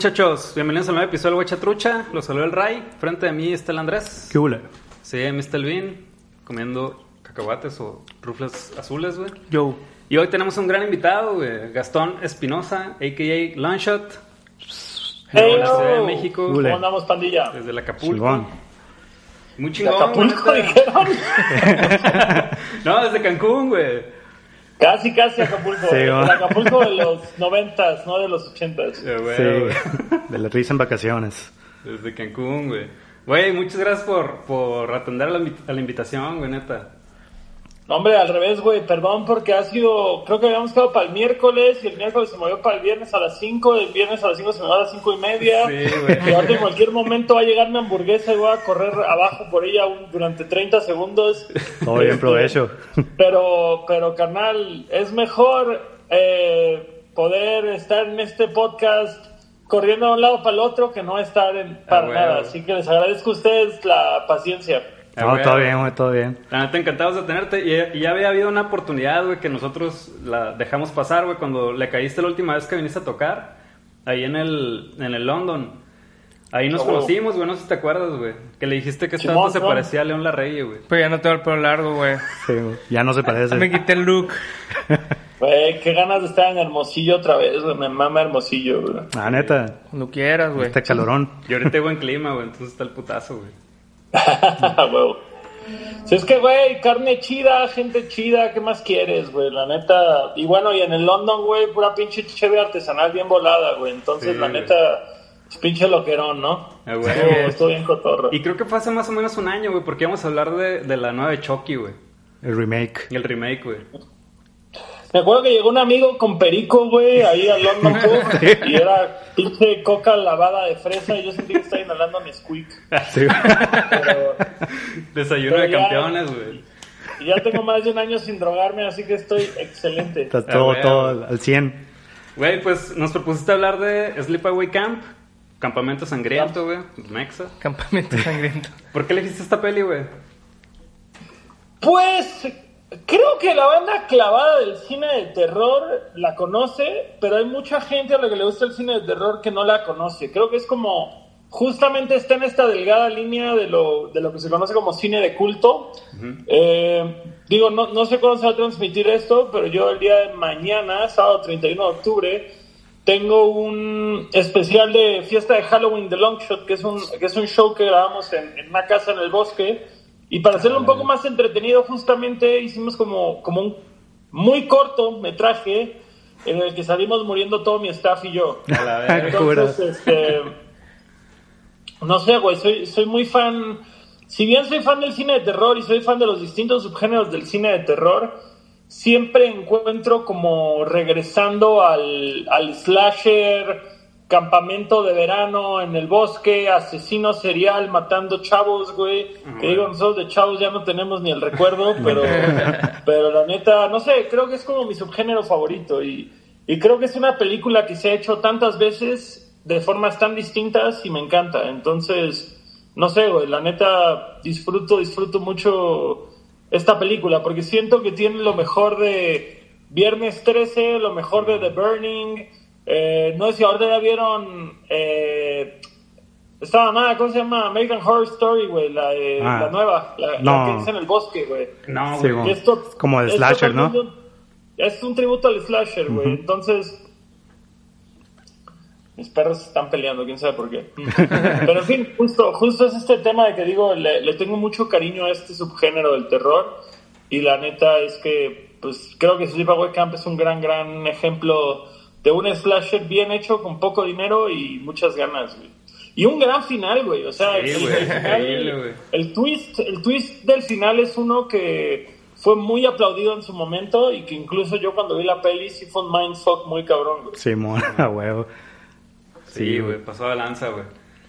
¿Qué onda muchachos? Bienvenidos al nuevo episodio de Huecha Trucha. Los saludo el Ray. Frente de mí está el Andrés. ¿Qué hula? Sí, Mr. Bean. Comiendo cacahuates o rufles azules, güey. Yo. Y hoy tenemos un gran invitado, güey. Gastón Espinosa, a.k.a. Longshot. Hey, de la Ciudad de. México. ¿Cómo andamos, pandilla? Desde el Acapulco. Chingón. Muy ¿De chingón, Acapulco güey, neta. dijeron? no, desde Cancún, güey. Casi, casi Acapulco. Sí, el va. Acapulco de los noventas, no de los ochentas. Eh, Sí, güey. de la risa en vacaciones. Desde Cancún, güey. Güey, muchas gracias por, por atender a la, a la invitación, güey, neta. No, hombre, al revés, güey. Perdón porque ha sido. Creo que habíamos quedado para el miércoles y el miércoles se movió para el viernes a las 5. El viernes a las 5 se me va a las 5 y media. Sí, güey. Ahora en cualquier momento va a llegar mi hamburguesa y voy a correr abajo por ella un- durante 30 segundos. Todo bien, Este, provecho. Pero, pero carnal, es mejor eh, poder estar en este podcast corriendo de un lado para el otro que no estar en, para Ah, nada. Así que les agradezco a ustedes la paciencia. No, todo bien, güey, todo bien. La neta, encantados de tenerte. Y, y ya había habido una oportunidad, güey, que nosotros la dejamos pasar, güey, cuando le caíste la última vez que viniste a tocar. Ahí en el, en el London. Ahí nos conocimos, güey, no sé si te acuerdas, güey. Que le dijiste que esta se parecía a León Larrey, güey. Pues ya no tengo el pelo largo, güey. Sí, güey. Ya no se Me parece. quité el look. Güey, qué ganas de estar en Hermosillo otra vez, güey. Me mama Hermosillo, güey. Ah, neta, Cuando quieras, güey. este calorón. Y ahorita buen clima, güey, entonces está el putazo, güey. Huevo. Si es que, güey, carne chida, gente chida, ¿qué más quieres, güey? La neta. Y bueno, y en el London, güey, pura pinche cheve artesanal bien volada, güey. Entonces, Sí, la güey. neta, es pinche loquerón, ¿no? Ah, güey. Estuvo, estuvo bien cotorro. Y creo que fue hace más o menos un año, güey, porque íbamos a hablar de, de la nueva de Chucky, güey. El remake. El remake, güey. Me acuerdo que llegó un amigo con perico, güey, ahí al London Pub, y era pinche coca lavada de fresa, y yo sentí que estaba inhalando mi squeak. Sí, güey. Pero Desayuno Pero de ya- campeones, güey. y ya tengo más de un año sin drogarme, así que estoy excelente. Está Ah, todo, güey. todo al al 100. Güey, pues nos propusiste hablar de Sleepaway Camp, Campamento Sangriento, güey, Mexa. Campamento sangriento. ¿Por qué elegiste esta peli, güey? Pues creo que la banda clavada del cine de terror la conoce, pero hay mucha gente a la que le gusta el cine de terror que no la conoce. Creo que es como justamente está en esta delgada línea de lo, de lo que se conoce como cine de culto. Eh, digo, no, no sé cuándo se va a transmitir esto, pero yo el día de mañana, sábado 31 de octubre, tengo un especial de fiesta de Halloween de Longshot, que es un, que es un show que grabamos en, en una casa en el bosque. Y para hacerlo un poco más entretenido, justamente hicimos como, como un muy corto metraje en el que salimos muriendo todo mi staff y yo. A la. Entonces, este, no sé, güey, soy, soy muy fan. Si bien soy fan del cine de terror y soy fan de los distintos subgéneros del cine de terror, siempre encuentro como regresando al, al slasher, campamento de verano en el bosque, asesino serial matando chavos, güey. Que digo, nosotros de chavos ya no tenemos ni el recuerdo, pero, pero la neta, no sé, creo que es como mi subgénero favorito y, y creo que es una película que se ha hecho tantas veces de formas tan distintas y me encanta. Entonces, no sé, güey, la neta disfruto, disfruto mucho esta película porque siento que tiene lo mejor de Viernes 13, lo mejor de The Burning. Eh, no sé si ahora ya vieron eh, esta mamada, ¿cómo se llama? American Horror Story, güey, la, de- Ah. la nueva, la, la No. que es en el bosque, güey. No, Sí, güey. esto- Como de es slasher, ¿no? Es un tributo al slasher, güey. Entonces, mis perros están peleando, quién sabe por qué. Pero en fin, justo, justo es este tema de que digo, le, le tengo mucho cariño a este subgénero del terror. Y la neta es que, pues creo que Sleepaway Camp es un gran, gran ejemplo de un slasher bien hecho con poco dinero y muchas ganas, güey. Y un gran final, güey. O sea, Sí, el, güey, el final- increíble, güey. el twist, el twist del final es uno que fue muy aplaudido en su momento y que incluso yo cuando vi la peli sí fue un mindfuck muy cabrón, güey. Simón, a huevo. Sí, güey, pasó de lanza, güey.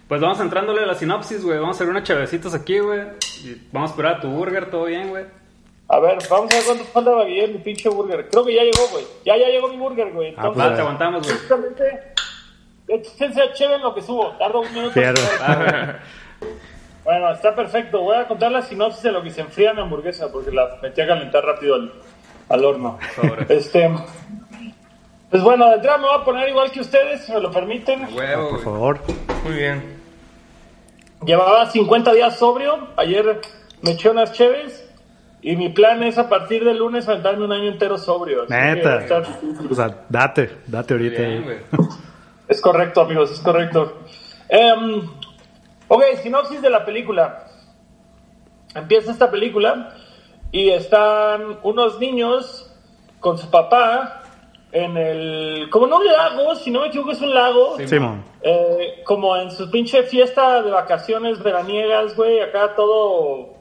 Pues vamos entrándole a la sinopsis, güey. Vamos a hacer unas chavecitas aquí, güey. Y vamos a esperar a tu burger, todo bien, güey. A ver, vamos a ver cuánto falta para que llegue mi pinche burger. Creo que ya llegó, güey. Ya, ya llegó mi burger, güey. Ah, Entonces, Va, te aguantamos, güey. justamente, échense a chévere en lo que subo. Tardo un minuto. Bueno, está perfecto. Voy a contar la sinopsis de lo que se enfría mi hamburguesa porque la metí a calentar rápido al, al horno. Sobre. Este. Pues bueno, de entrada me voy a poner igual que ustedes, si me lo permiten. Huevo, Por güey. favor. Muy bien. Llevaba 50 días sobrio. Ayer me eché unas cheves. Y mi plan es a partir del lunes aventarme un año entero sobrio. Neta. O sea, date, date ahorita. Bien. Es correcto, amigos, es correcto. Em, ok, sinopsis de la película. Empieza esta película y están unos niños con su papá en el... como en un lago, si no me equivoco es un lago. Sí. Simón. Eh, como en su pinche fiesta de vacaciones veraniegas, güey, acá todo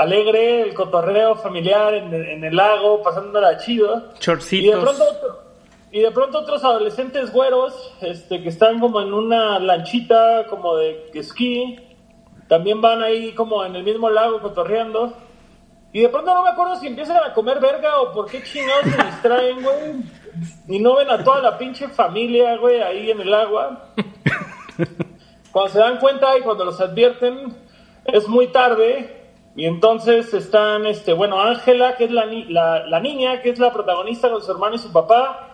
alegre, el cotorreo familiar en, el- en el lago, pasándola chido. Y de Chorcitos. pronto, y de pronto otros adolescentes güeros, este, que están como en una lanchita como de esquí, también van ahí como en el mismo lago cotorreando. Y de pronto no me acuerdo si empiezan a comer verga o por qué chingados se distraen, güey. Y no ven a toda la pinche familia, güey, ahí en el agua. Cuando se dan cuenta y cuando los advierten, es muy tarde. Y entonces están, este, bueno, Ángela, que es la, ni- la, la niña, que es la protagonista con su hermano y su papá.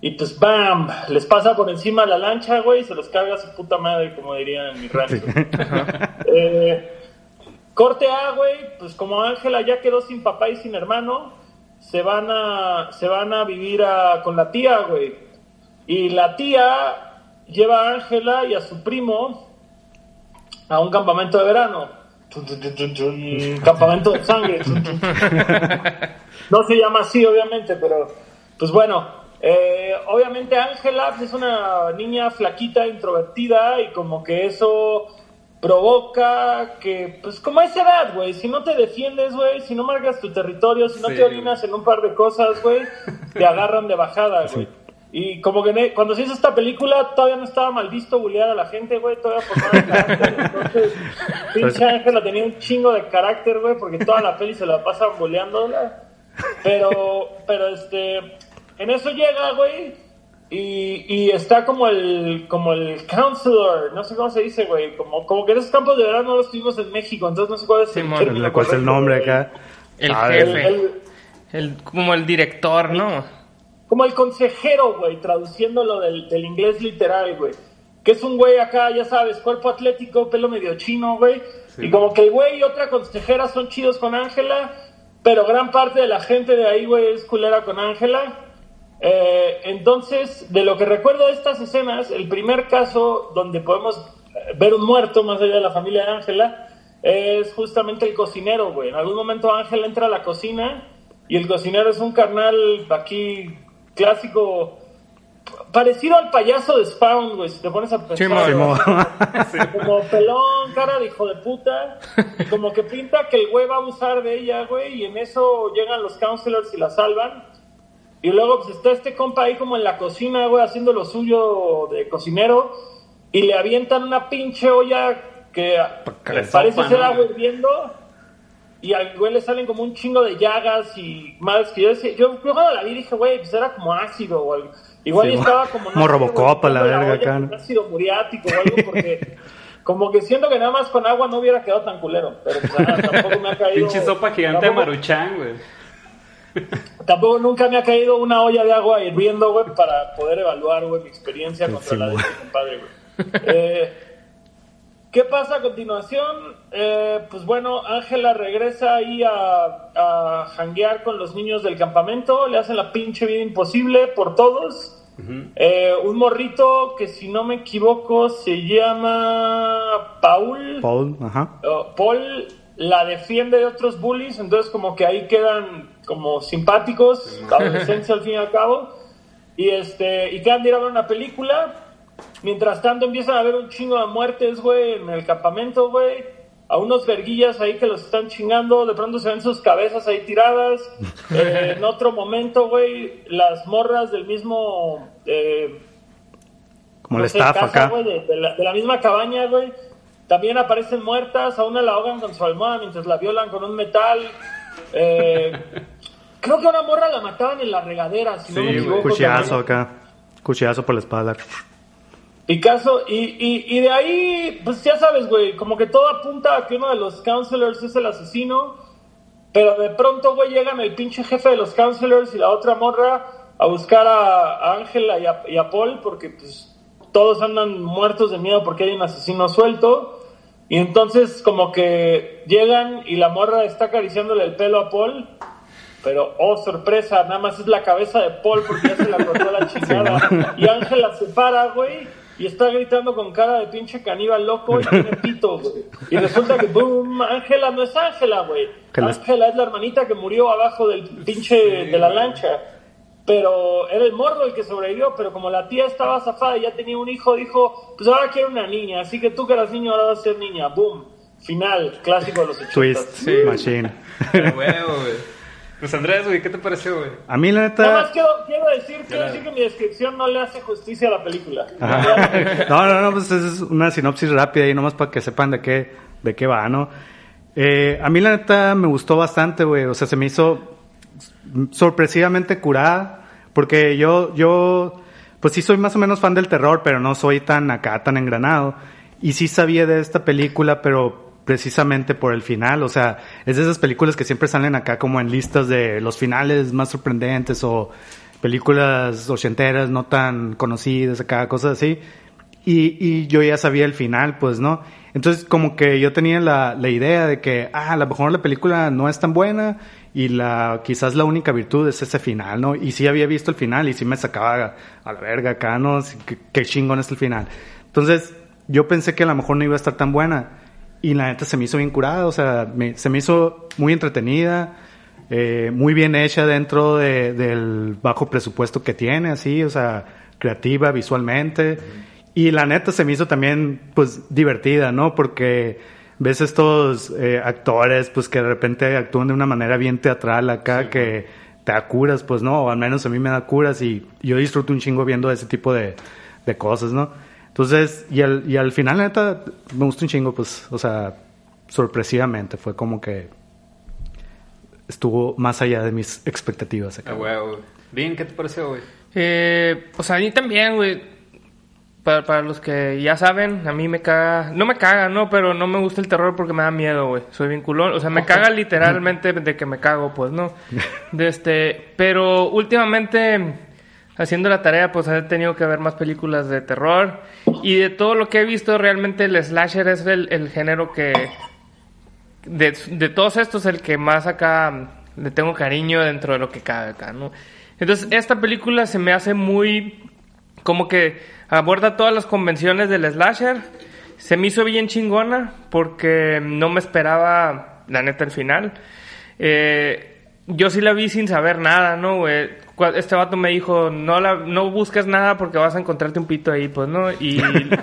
Y pues, ¡bam! Les pasa por encima la lancha, güey, y se los carga su puta madre, como diría en mi rancho. Eh, corte A, güey, pues como Ángela ya quedó sin papá y sin hermano, se van a, se van a vivir a- con la tía, güey. Y la tía lleva a Ángela y a su primo a un campamento de verano. Tun, campamento de sangre. No se llama así, obviamente, pero pues bueno, eh, obviamente Ángela es una niña flaquita, introvertida y como que eso provoca que, pues como a esa edad, güey, si no te defiendes, güey, si no marcas tu territorio, si no Sí, te orinas en un par de cosas, güey, te agarran de bajada, güey. Y como que cuando se hizo esta película todavía no estaba mal visto bullear a la gente, güey, todavía formaba el carácter. Entonces, pinche Ángela tenía un chingo de carácter, güey, porque toda la peli se la pasan bulleándola. Pero, pero este, en eso llega, güey, y, y está como el, como el counselor, no sé cómo se dice, güey, como, como que esos campos de verano los tuvimos en México, entonces no sé cuál es el ¿Cuál es el correcto, nombre acá? El A ver, El- jefe. el- El, como el director, ¿no? Como el consejero, güey, traduciéndolo del, del inglés literal, güey. Que es un güey acá, ya sabes, cuerpo atlético, pelo medio chino, güey. Y como que el güey y otra consejera son chidos con Ángela, pero gran parte de la gente de ahí, güey, es culera con Ángela. Eh, entonces, de lo que recuerdo de estas escenas, el primer caso donde podemos eh, ver un muerto más allá de la familia de Ángela es justamente el cocinero, güey. En algún momento Ángela entra a la cocina y el cocinero es un carnal aquí clásico, parecido al payaso de Spawn, güey, si te pones a pensar. Como pelón, cara de hijo de puta. Y como que pinta que el güey va a abusar de ella, güey. Y en eso llegan los counselors y la salvan. Y luego pues está este compa ahí como en la cocina, güey, haciendo lo suyo de cocinero. Y le avientan una pinche olla que que parece ser agua hirviendo. Y al güey le salen como un chingo de llagas y más que yo decía, yo, cuando la vi dije, güey, pues era como ácido o algo. Igual Sí, y estaba como... como Robocop a la verga acá, ácido muriático o algo porque como que siento que nada más con agua no hubiera quedado tan culero. Pero pues, ah, tampoco me ha caído... Pinche sopa gigante de tampoco- maruchan, güey. Tampoco nunca me ha caído una olla de agua hirviendo, güey, para poder evaluar, güey, mi experiencia contra Sí, la de este compadre, güey. Eh, ¿Qué pasa a continuación? Eh, pues bueno, Ángela regresa ahí a, a janguear con los niños del campamento, le hacen la pinche vida imposible por todos. Eh, un morrito que si no me equivoco se llama Paul. Paul, ajá. Uh, Paul la defiende de otros bullies, entonces como que ahí quedan como simpáticos, adolescencia al fin y al cabo, y este y quedan de ir a ver una película. Mientras tanto empiezan a haber un chingo de muertes, güey, en el campamento, güey. A unos verguillas ahí que los están chingando, de pronto se ven sus cabezas ahí tiradas. Eh, en otro momento, güey, las morras del mismo eh, Como no el sé, staff casa, acá. de, de la, de la misma cabaña, güey. También aparecen muertas, a una la ahogan con su almohada mientras la violan con un metal. Eh, creo que a una morra la mataban en la regadera, si no Sí, me güey. equivoco. Cuchillazo acá. Cuchillazo por la espalda. Picasso, y, y, y de ahí, pues ya sabes, güey, como que todo apunta a que uno de los counselors es el asesino, pero de pronto, güey, llegan el pinche jefe de los counselors y la otra morra a buscar a Ángela y a, y a Paul porque pues todos andan muertos de miedo porque hay un asesino suelto. Y entonces como que llegan y la morra está acariciándole el pelo a Paul. Pero, oh, sorpresa, nada más es la cabeza de Paul porque ya se la cortó la chingada. Y Ángela se para, güey, y está gritando con cara de pinche caníbal loco y tiene pito, güey. Y resulta que, boom, Ángela no es Ángela, güey. Ángela es la hermanita que murió abajo del pinche de la lancha. Pero era el morro el que sobrevivió, pero como la tía estaba zafada y ya tenía un hijo, dijo, pues ahora quiero una niña, así que tú que eras niño ahora vas a ser niña. Boom. Final, clásico de los 80. Twist, Sí. machine. Qué huevo, güey. Pues Andrés, güey, ¿qué te pareció, güey? A mí la Nada más neta... quiero, quiero decir, quiero Claro. decir que mi descripción no le hace justicia a la película. Ajá. No, no, no, pues es una sinopsis rápida y nomás para que sepan de qué, de qué va, ¿no? Eh, a mí la neta me gustó bastante, güey. O sea, se me hizo sorpresivamente curada. Porque yo, yo, pues sí soy más o menos fan del terror, pero no soy tan acá, tan engranado. Y sí sabía de esta película, pero precisamente por el final. O sea, es de esas películas que siempre salen acá como en listas de los finales más sorprendentes o películas ochenteras no tan conocidas acá, cosas así. Y, yo ya sabía el final, pues, ¿no? Entonces, como que yo tenía la, idea de que, ah, a lo mejor la película no es tan buena y la quizás la única virtud es ese final, ¿no? Y sí había visto el final y sí me sacaba a la verga acá, ¿no? Qué, qué chingón es el final. Entonces, yo pensé que a lo mejor no iba a estar tan buena y la neta se me hizo bien curada, o sea, me- se me hizo muy entretenida, eh, muy bien hecha dentro de- del bajo presupuesto que tiene, así, o sea, creativa visualmente. Y la neta se me hizo también, pues, divertida, ¿no? Porque ves estos eh, actores, pues, que de repente actúan de una manera bien teatral acá, que te da curas, pues, ¿no? O al menos a mí me da curas y yo disfruto un chingo viendo ese tipo de, de cosas, ¿no? Entonces, y al, y al final, la neta, me gustó un chingo, pues, o sea, sorpresivamente, fue como que estuvo más allá de mis expectativas acá. Ah, huevo, güey. Bien, ¿qué te pareció, güey? Eh, pues a mí también, güey. Para, para los que ya saben, a mí me caga. No me caga, no, pero no me gusta el terror porque me da miedo, güey. Soy vinculón. O sea, me caga literalmente de que me cago, pues, ¿no? De este. Pero últimamente, haciendo la tarea, pues he tenido que ver más películas de terror. Y de todo lo que he visto, realmente el slasher es el, género que. De, todos estos, el que más acá le tengo cariño dentro de lo que cabe acá, ¿no? Entonces, esta película se me hace muy como que aborda todas las convenciones del slasher. Se me hizo bien chingona porque no me esperaba, la neta, el final. Eh, yo sí la vi sin saber nada, ¿no? güey? Este vato me dijo, no, la, no busques nada porque vas a encontrarte un pito ahí, pues, ¿no? Y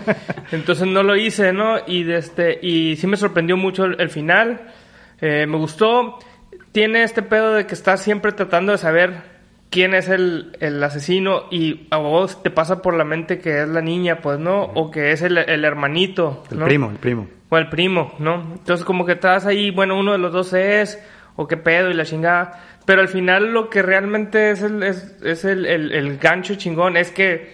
entonces no lo hice, ¿no? Y, de este, y sí me sorprendió mucho el, el final. Eh, me gustó. Tiene este pedo de que estás siempre tratando de saber quién es el, el asesino y a vos te pasa por la mente que es la niña, pues, ¿no? O que es el, el hermanito, El primo, el primo. O el primo, ¿no? Entonces como que estás ahí, bueno, uno de los dos es, o qué pedo y la chingada. Pero al final lo que realmente es el, es, es el, el- el gancho chingón es que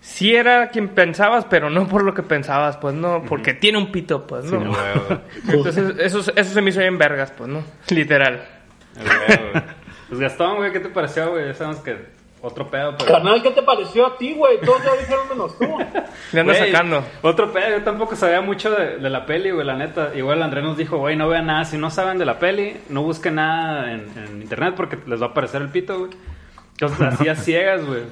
sí era quien pensabas, pero no por lo que pensabas, pues no, porque tiene un pito, pues no. Ah, huevo. Entonces eso, eso se me hizo bien vergas, pues no, literal. Pues Gastón, güey, ¿qué te pareció, güey? Ya sabemos que otro pedo, pero... Carnal, ¿qué te pareció a ti, güey? Todos ya dijeron menos tú. Le ando sacando. Otro pedo, yo tampoco sabía mucho de, de la peli, güey, la neta. Igual Andrés nos dijo, güey, no vean nada. Si no saben de la peli, no busquen nada en, en internet porque les va a aparecer el pito, güey. Entonces, así a ciegas, güey.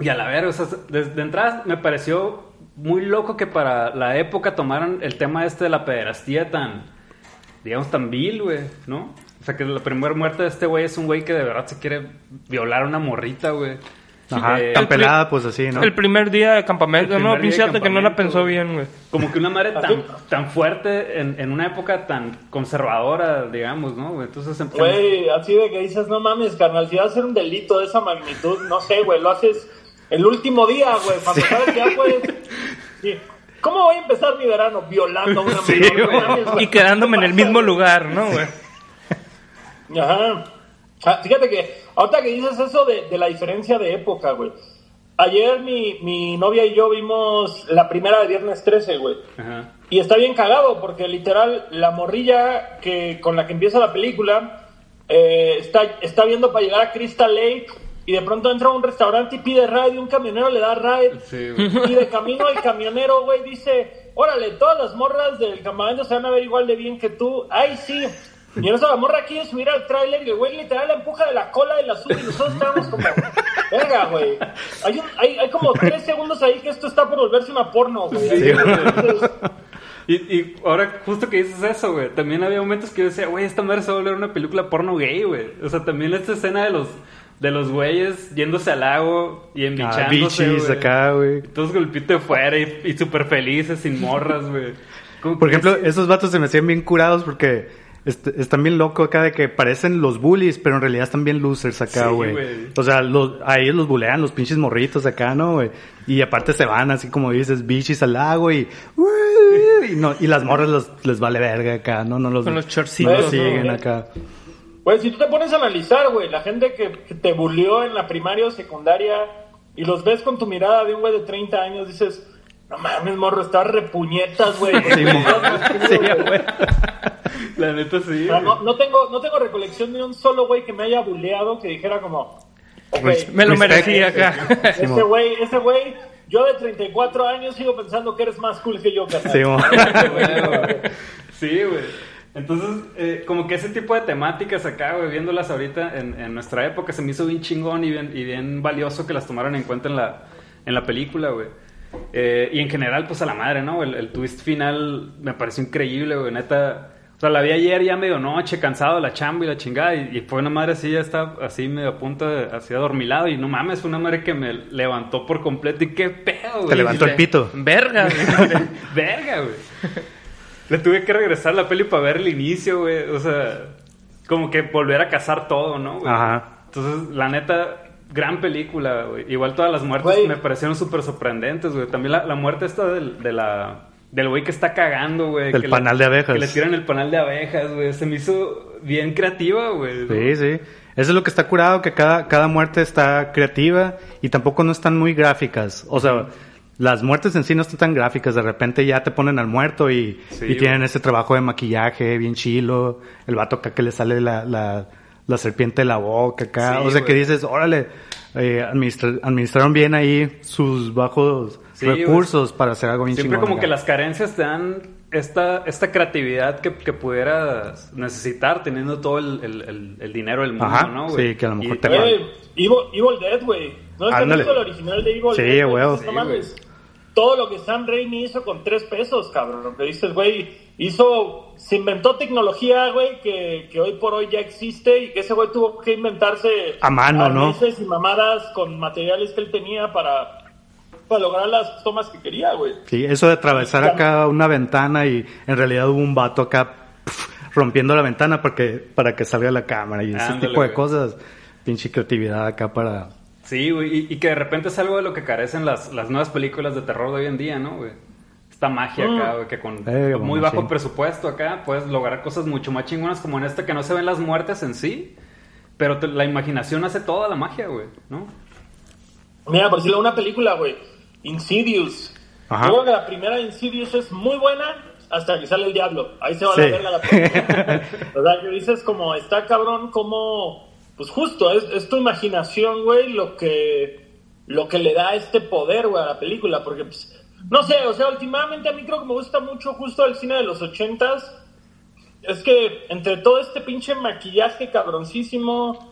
Y a la verga, o sea, desde entrada me pareció muy loco que para la época tomaran el tema este de la pederastía tan, digamos, tan vil, güey, ¿no? O sea, que la primera muerte de este güey es un güey que de verdad se quiere violar a una morrita, güey. Ajá, Eh, tan pelada, pues así, ¿no? El primer día de campamento, no, pinche que no la pensó bien, güey. Como que una madre tan, tan fuerte en, en una época tan conservadora, digamos, ¿no? güey? Entonces, Güey, así de que dices, no mames, carnal, si vas a hacer un delito de esa magnitud, no sé, güey, lo haces el último día, güey, cuando sabes que ya puedes... Sí. ¿Cómo voy a empezar mi verano? Violando a una Sí, güey. Y quedándome en el ¿Qué mismo lugar, ¿no, güey? Ajá. Ah, fíjate que ahorita que dices eso de, de la diferencia de época, güey. Ayer mi, mi novia y yo vimos la primera de Viernes 13, güey. Ajá. Y está bien cagado porque literal la morrilla que con la que empieza la película eh, está, está viendo para llegar a Crystal Lake y de pronto entra a un restaurante y pide ride y un camionero le da ride. Sí. Y de camino el camionero, güey, dice, órale, todas las morras del campamento se van a ver igual de bien que tú. Ay, sí. Y en eso la morra quiere subir al tráiler y el güey literal la empuja de la cola y la sube y nosotros estamos como, venga, güey. Hay, un- hay, hay como tres segundos ahí que esto está por volverse una porno, güey. Sí. Entonces, Y, y ahora, justo que dices eso, güey, también había momentos que yo decía, güey, esta madre se va a volver una película porno gay, güey. O sea, también esta escena de los de los güeyes yéndose al lago y Ah, embichándose, bichis güey. acá, güey. Todos con el pito de fuera y, y súper felices, sin morras, güey. Por ejemplo, sí. esos vatos se me hacían bien curados porque están bien locos acá de que parecen los bullies, pero en realidad están bien losers acá, güey. o sea, los, a ellos los bulean los pinches morritos acá, ¿no, güey? Y aparte se van así como dices, bichis al lago y... Y, no, y las morras los- les vale verga acá, ¿no? No los, Con los no chorcitos, los ¿no? siguen acá. Güey, si tú te pones a analizar, güey, la gente que, que te bullió en la primaria o secundaria y los ves con tu mirada de un güey de 30 años, dices, no mames, morro, estás repuñetas, güey. Sí, sí, güey. La neta sí. O sea, güey. no, no tengo, no tengo recolección de un solo güey que me haya bulleado que dijera como, Res- Me lo merecía acá. ese güey, ese güey, yo de 34 años sigo pensando que eres más cool que yo, carnal. Sí, mo- Sí, güey. Entonces, eh, como que ese tipo de temáticas acá, güey, viéndolas ahorita en, en nuestra época, se me hizo bien chingón y bien, y bien valioso que las tomaran en cuenta en la, en la película, güey. Eh, y en general, pues a la madre, ¿no? El, el twist final me pareció increíble, güey, neta. O sea, la vi ayer ya medio noche, cansado de la chamba y la chingada, y, y fue una madre así, ya está así medio a punto de, así adormilado, y no mames, fue una madre que me levantó por completo, y qué pedo, güey. Te levantó el pito. Verga, güey. Verga, güey. Le tuve que regresar la peli para ver el inicio, güey. O sea, como que volver a cazar todo, ¿no? güey? Ajá. Entonces, la neta, gran película, güey. Igual todas las muertes Güey. me parecieron súper sorprendentes, güey. También la, la muerte esta del, de la... Del güey que está cagando, güey. El que le- panal de abejas. Que le tiran el panal de abejas, güey. Se me hizo bien creativa, güey. ¿no? Sí, sí. Eso es lo que está curado, que cada, cada muerte está creativa y tampoco no están muy gráficas. O sea, las muertes en sí no están tan gráficas. De repente ya te ponen al muerto y, Sí, y tienen ese trabajo de maquillaje bien chilo. El vato acá que le sale la, la, la serpiente de la boca acá. Sí, o sea, que güey. dices, órale, eh, administra- administraron bien ahí sus bajos Sí, recursos para hacer algo bien Siempre chingón como acá. que las carencias te dan esta, esta creatividad que, que pudieras necesitar teniendo todo el, el- el- el dinero del mundo, Ajá, ¿no? güey? sí, que a lo mejor Y- te Güey, Evil, Evil Dead, güey. ¿No es el original de Evil Sí, Dead? güey? Sí, mames. Todo lo que Sam Raimi hizo con tres pesos, cabrón. Lo que dices, güey, hizo... Se inventó tecnología, güey, que, que hoy por hoy ya existe y que ese güey tuvo que inventarse... A mano, ¿no? y mamadas con materiales que él tenía para, para lograr las tomas que quería, güey. Sí, eso de atravesar acá una ventana y en realidad hubo un vato acá pf, rompiendo la ventana para que, para que salga la cámara y ese Ándale, tipo de güey. cosas. Pinche creatividad acá para... Sí, güey, y, y que de repente es algo de lo que carecen las, las nuevas películas de terror de hoy en día, ¿no, güey? Esta magia acá, güey, que con Eh, muy bajo sí. presupuesto acá puedes lograr cosas mucho más chingonas como en esta que no se ven las muertes en sí, pero te- la imaginación hace toda la magia, güey, ¿no? Mira, por decirlo, una película, güey. Insidious. Ajá. Yo creo que la primera Insidious es muy buena hasta que sale el diablo. Ahí se va Sí. la verga la película. o sea, que dices como, está cabrón, como... Pues justo, es, es tu imaginación, güey, lo que, lo que le da este poder, güey, a la película. Porque, pues, no sé, o sea, últimamente a mí creo que me gusta mucho justo el cine de los ochentas. Es que entre todo este pinche maquillaje cabroncísimo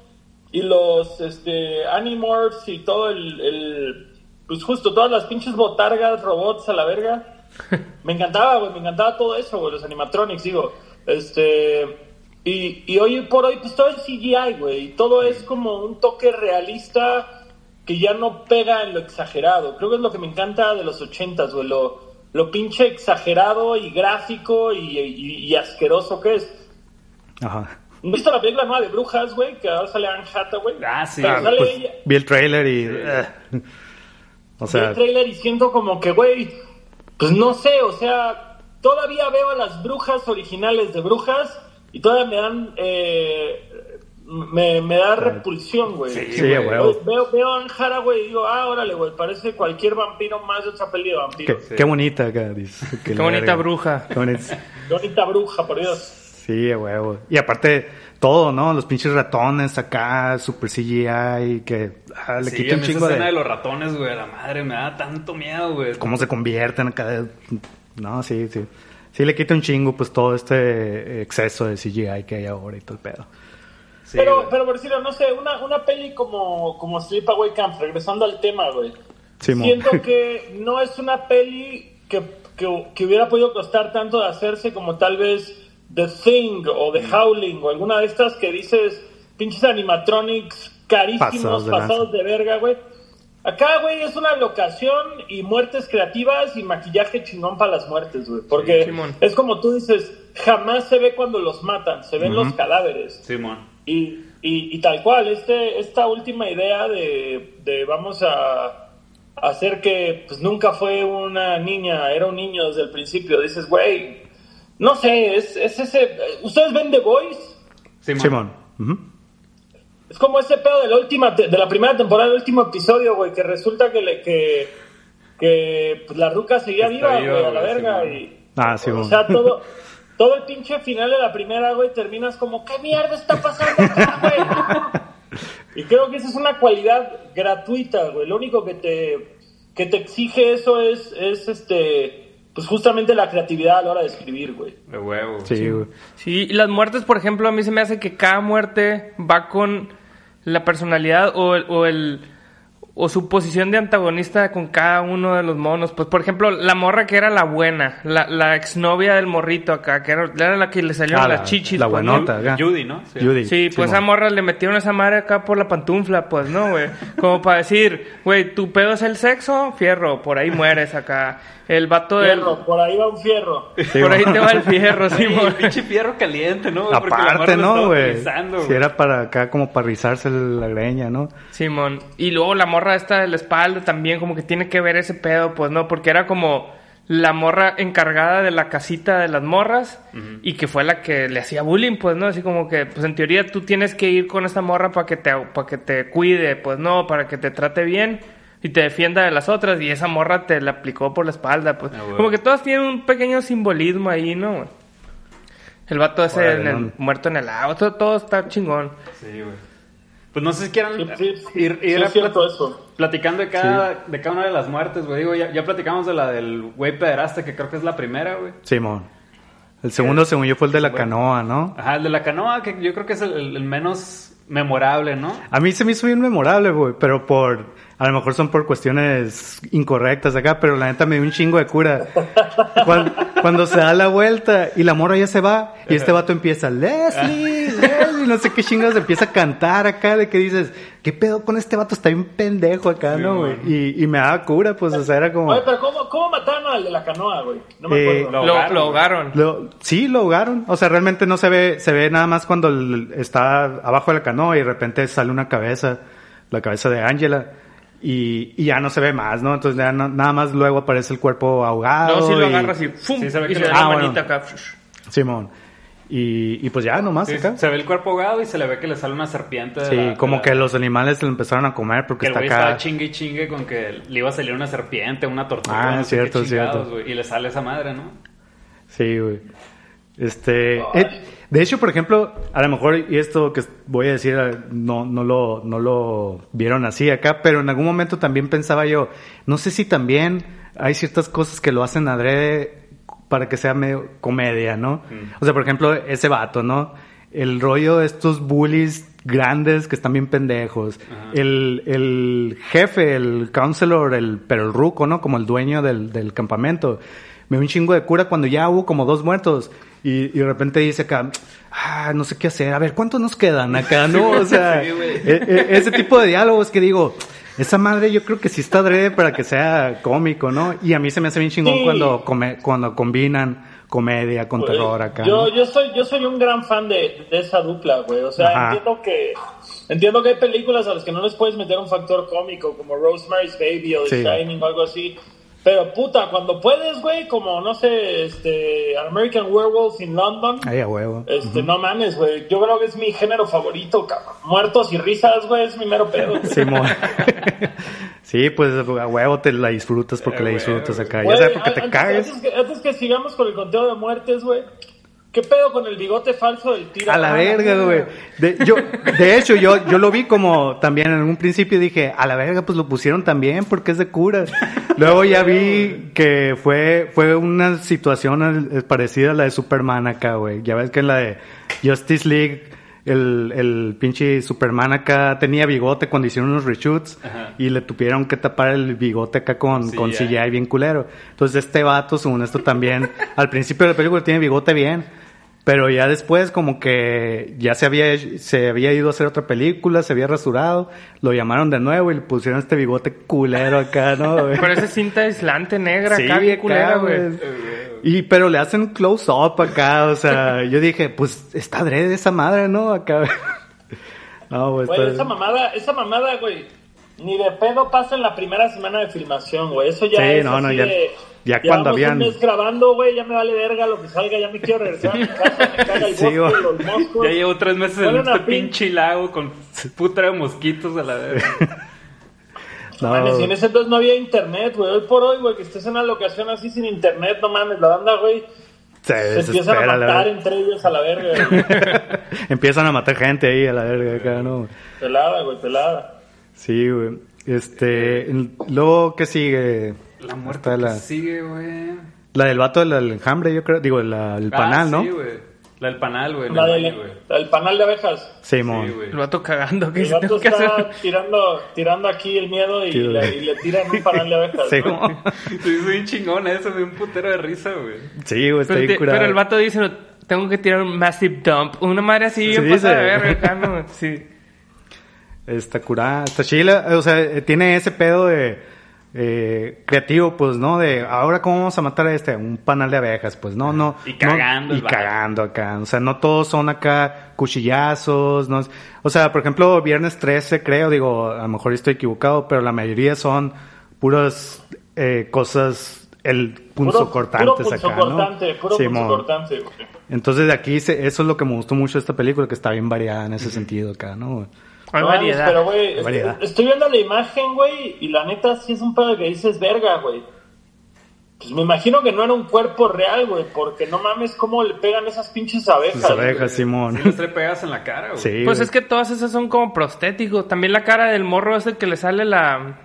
y los este Animorphs y todo el, el- pues justo todas las pinches botargas, robots a la verga. Me encantaba, güey, me encantaba todo eso, güey, los animatronics, digo. Este y, y hoy por hoy pues todo es CGI, güey, y todo es como un toque realista que ya no pega en lo exagerado. Creo que es lo que me encanta de los ochentas, güey, lo, lo pinche exagerado y gráfico y, y- y asqueroso que es. Ajá. ¿Han visto la película nueva de Brujas, güey? Que ahora sale Anne Hathaway. Ah, sí, sale Pues, ella, vi el trailer y... eh. O vi sea, el trailer y siento como que, güey, pues no sé, o sea, todavía veo a las brujas originales de Brujas y todavía me dan, eh, me, me da repulsión, güey. Sí, sí, güey. huevo. Veo, veo a Anne Hathaway y digo, ah, órale, güey, parece cualquier vampiro más de otra peli de Qué, vampiros. qué bonita acá, dice. Qué Qué bonita bruja. Qué bonita. Qué bonita bruja, por Dios. Sí, huevo. Y aparte, todo, ¿no? Los pinches ratones acá, super CGI, que ah, le Sí, quita a un chingo esa escena de... de los ratones, güey, la madre, me da tanto miedo, güey. cómo se convierten acá. No, sí, sí. Sí le quita un chingo, pues, todo este exceso de CGI que hay ahora y todo el pedo. Sí, pero, güey. pero por decirlo, no sé, una, una peli como, como Sleepaway Camp, regresando al tema, güey. Siento que no es una peli que, que, que hubiera podido costar tanto de hacerse como tal vez The Thing o Mm. The Howling o alguna de estas que dices pinches animatronics carísimos, Pasados de pasados de, verga, güey. Acá, güey, es una locación y muertes creativas y maquillaje chingón para las muertes, güey. Porque es como tú dices, jamás se ve cuando los matan, se ven los cadáveres. Simón. Y, y, y tal cual, este, esta última idea de, de vamos a hacer que pues nunca fue una niña, era un niño desde el principio, dices, güey, no sé, es, es ese... ¿Ustedes ven The Voice? Simón. Simón. Es como ese pedo de la última, te- de la primera temporada, del último episodio, güey, que resulta que le, que, que pues, la ruca seguía viva, está viva, güey, a la verga. Y, Ah, sí, o sea, todo, todo el pinche final de la primera, güey, terminas como, ¿qué mierda está pasando acá, güey? Y creo que esa es una cualidad gratuita, güey. Lo único que te, que te exige eso es, es este, pues justamente la creatividad a la hora de escribir, güey. De huevo. Sí, güey. Sí, y las muertes, por ejemplo, a mí se me hace que cada muerte va con la personalidad o el, o el o su posición de antagonista con cada uno de los monos. Pues, por ejemplo, la morra que era la buena, la, la exnovia del morrito acá, que era, era la que le salieron Ah, las la- chichis. la pues, ¿no? buenota. acá. Judy, ¿no? Sí. Judy. Sí, pues esa Simón. morra le metieron esa madre acá por la pantufla, pues, ¿no, güey? Como para decir, güey, tu pedo es el sexo, fierro, por ahí mueres acá. El vato del... Fierro, por ahí va un fierro. Sí, por ahí te va el fierro, Sí, Simón. el pinche fierro caliente, ¿no? Porque la morra Aparte, ¿no, estaba güey? Si güey. era para acá como para rizarse la greña, ¿no? Simón. Y luego la morra esta de la espalda también como que tiene que ver ese pedo, pues, ¿no? Porque era como la morra encargada de la casita de las morras y que fue la que le hacía bullying, pues, ¿no? Así como que, pues, en teoría tú tienes que ir con esta morra para que te, para que te cuide, pues, ¿no? Para que te trate bien y te defienda de las otras y esa morra te la aplicó por la espalda, pues. Ah. Como que todas tienen un pequeño simbolismo ahí, ¿no? El vato ese en el- muerto en el agua, todo, todo está chingón. Sí, güey. Pues no sé si quieran Sí, sí, sí, ir, sí ir es a cierto plat- eso. platicando de cada, de cada una de las muertes, güey. Digo, ya, ya platicamos de la del güey pederasta, que creo que es la primera, güey. Simón. El segundo, según yo, fue el de la Bueno. canoa, ¿no? Ajá, el de la canoa, que yo creo que es el, el- el menos memorable, ¿no? A mí se me hizo bien memorable, güey, pero por... A lo mejor son por cuestiones incorrectas acá, pero la neta me dio un chingo de cura. Cuando, cuando se da la vuelta y la morra ya se va y este vato empieza, Leslie, Leslie, no sé qué chingados, empieza a cantar acá de que dices, ¿qué pedo con este vato? Está bien pendejo acá, Sí, ¿no, güey? Y, y me daba cura, pues, o sea, era como... Oye, pero ¿cómo, cómo mataron al de la canoa, güey? No me Eh, acuerdo. Lo, ahogaron, lo güey. ahogaron. Lo- sí, lo ahogaron. O sea, realmente no se ve, se ve nada más cuando el- está abajo de la canoa y de repente sale una cabeza, la cabeza de Angela, y, y ya no se ve más, ¿no? Entonces ya no- nada más luego aparece el cuerpo ahogado. No, si lo y- agarras y ¡fum! Sí, se ve y que se lo- da Ah, la bueno. manita acá. Simón. Y, y pues ya nomás Sí, acá. se ve el cuerpo ahogado y se le ve que le sale una serpiente. de Sí, la- de como la- que los animales se lo empezaron a comer porque Que el está güey acá. estaba chingue y chingue con que le iba a salir una serpiente, una tortuga. Ah, no cierto, cierto. Y le sale esa madre, ¿no? Sí, güey. Este, eh, de hecho, por ejemplo, a lo mejor, y esto que voy a decir, no, no lo, no lo vieron así acá, pero en algún momento también pensaba yo, no sé si también hay ciertas cosas que lo hacen adrede para que sea medio comedia, ¿no? O sea, por ejemplo, ese vato, ¿no? El rollo de estos bullies grandes que están bien pendejos. El, el jefe, el counselor, el, pero el ruco, ¿no? Como el dueño del, del campamento. Me dio un chingo de cura cuando ya hubo como dos muertos. Y, y de repente dice acá, ah, no sé qué hacer. A ver, ¿cuántos nos quedan acá? ¿No? O sea, Sí, e- e- ese tipo de diálogos que digo, esa madre yo creo que sí está adrede para que sea cómico, ¿no? Y a mí se me hace bien chingón Sí. cuando, come- cuando combinan comedia con Güey, terror acá. Yo, ¿no? yo soy, yo soy un gran fan de, de esa dupla, güey. O sea, Ajá. entiendo que, entiendo que hay películas a las que no les puedes meter un factor cómico, como Rosemary's Baby o The Sí. Shining o algo así. Pero puta, cuando puedes, güey, como no sé, este, American Werewolf in London. Ay, a huevo. Este, no mames, güey. Yo creo que es mi género favorito, cabrón. Muertos y risas, güey, es mi mero pedo. Simón. sí, pues a huevo te la disfrutas porque Eh, la disfrutas acá. Ya sea porque te antes, cagues. Antes que, antes que sigamos con el conteo de muertes, güey. ¿Qué pedo con el bigote falso del tiro? A la Ah, verga, güey. De, yo, de hecho, yo, yo lo vi como también en un principio dije, a la verga, pues lo pusieron también porque es de cura. Luego ya vi que fue, fue una situación parecida a la de Superman acá, güey. Ya ves que en la de Justice League, el, el pinche Superman acá tenía bigote cuando hicieron unos reshoots Ajá. y le tuvieron que tapar el bigote acá con, Sí, con. CGI bien culero. Entonces este vato, según esto también, al principio de la película tiene bigote bien. Pero ya después como que ya se había, se había ido a hacer otra película, se había rasurado, lo llamaron de nuevo y le pusieron este bigote culero acá, ¿no? güey? Pero esa cinta aislante negra Sí, acá, bien culera, güey. güey. Y pero le hacen close up acá, o sea, yo dije, pues está adrede esa madre, ¿no? Acá. No, Güey, está- esa mamada, esa mamada, güey, ni de pedo pasa en la primera semana de filmación, güey. Eso ya Sí, es no, no, así ya- de, ya cuando habían- un mes grabando, güey, ya me vale verga lo que salga, ya me quiero regresar a mi casa, me caga el Sí, bosque, los moscos. Ya llevo tres meses en este pin- pinche lago con puta de mosquitos a la vez. no, Mames, y en ese entonces no había internet, güey. Hoy por hoy, güey, que estés en una locación así sin internet, no mames, la banda, güey, se se empiezan a la matar entre ellos a la verga, güey. Empiezan a matar gente ahí a la verga acá, ¿no? pelada, güey, pelada. Sí, güey. Este, luego, ¿qué sigue? La muerte que la, sigue, güey. la del vato del enjambre, yo creo, digo, la- el panal, Ah, ¿no? Sí, güey. La del panal, güey. La el del, baño, güey. la del panal de abejas. Simón. Sí, güey. El vato cagando, que El vato tengo que está hacer. tirando, tirando aquí el miedo y, Sí, le, y le tiran un panal de abejas. ¿no? Simón. Sí, es bien chingón eso, me dio un putero de risa, güey. Sí, güey, está Pero, bien te- curado. pero el vato dice, tengo que tirar un massive dump. Una madre así, Sí, pasada de dice. verga ¿no? Sí. Está curada, está chila, o sea, tiene ese pedo de eh, creativo, pues, ¿no? De ahora cómo vamos a matar a este, un panal de abejas, pues, no, no. Y cagando no- y cagando acá, o sea, no todos son acá cuchillazos, no, o sea, por ejemplo, viernes 13, creo, digo, a lo mejor estoy equivocado, pero la mayoría son puras eh, cosas, el punzo Puro- cortantes puro acá, punzocortante, ¿no? Puro güey. Entonces de aquí se- eso es lo que me gustó mucho de esta película, que está bien variada en ese sentido acá, ¿no? Hay No variedad. Pero, güey, Variedad. estoy viendo la imagen, güey, y la neta sí es un pedo que dices verga, güey. Pues me imagino que no era un cuerpo real, güey, porque no mames cómo le pegan esas pinches abejas. Sus abejas. Simón. Sí, pegadas en la cara, güey. Sí, Pues es que todas esas son como prostéticos. También la cara del morro es el que le sale la,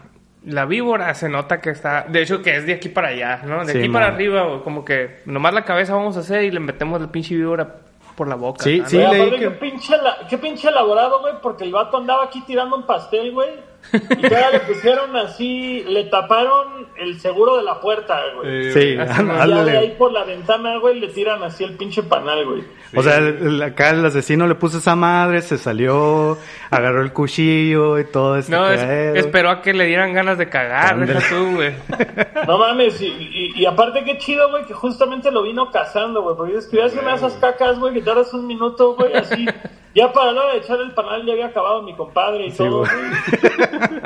la víbora. Se nota que está... De hecho, que es de aquí para allá, ¿no? De Sí, aquí para arriba, güey, como que nomás la cabeza vamos a hacer y le metemos la pinche víbora por la boca. Sí, ¿no? sí. Leí aparte, que- qué, pinche la- qué pinche elaborado, güey, porque el vato andaba aquí tirando un pastel, güey. Y todavía le pusieron así, le taparon el seguro de la puerta, güey. Eh, Sí, ya ándale. ahí por la ventana, güey, le tiran así el pinche panal, güey. O sea, el- el- acá el asesino le puso esa madre, se salió, agarró el cuchillo y todo este No, es- esperó a que le dieran ganas de cagar, deja tú, güey. No mames, y, y- y aparte qué chido, güey, que justamente lo vino cazando, güey. Porque que ya una de esas cacas, güey, que tardas un minuto, güey, así. Ya para la hora de echar el panal ya había acabado mi compadre y Sí, todo, güey.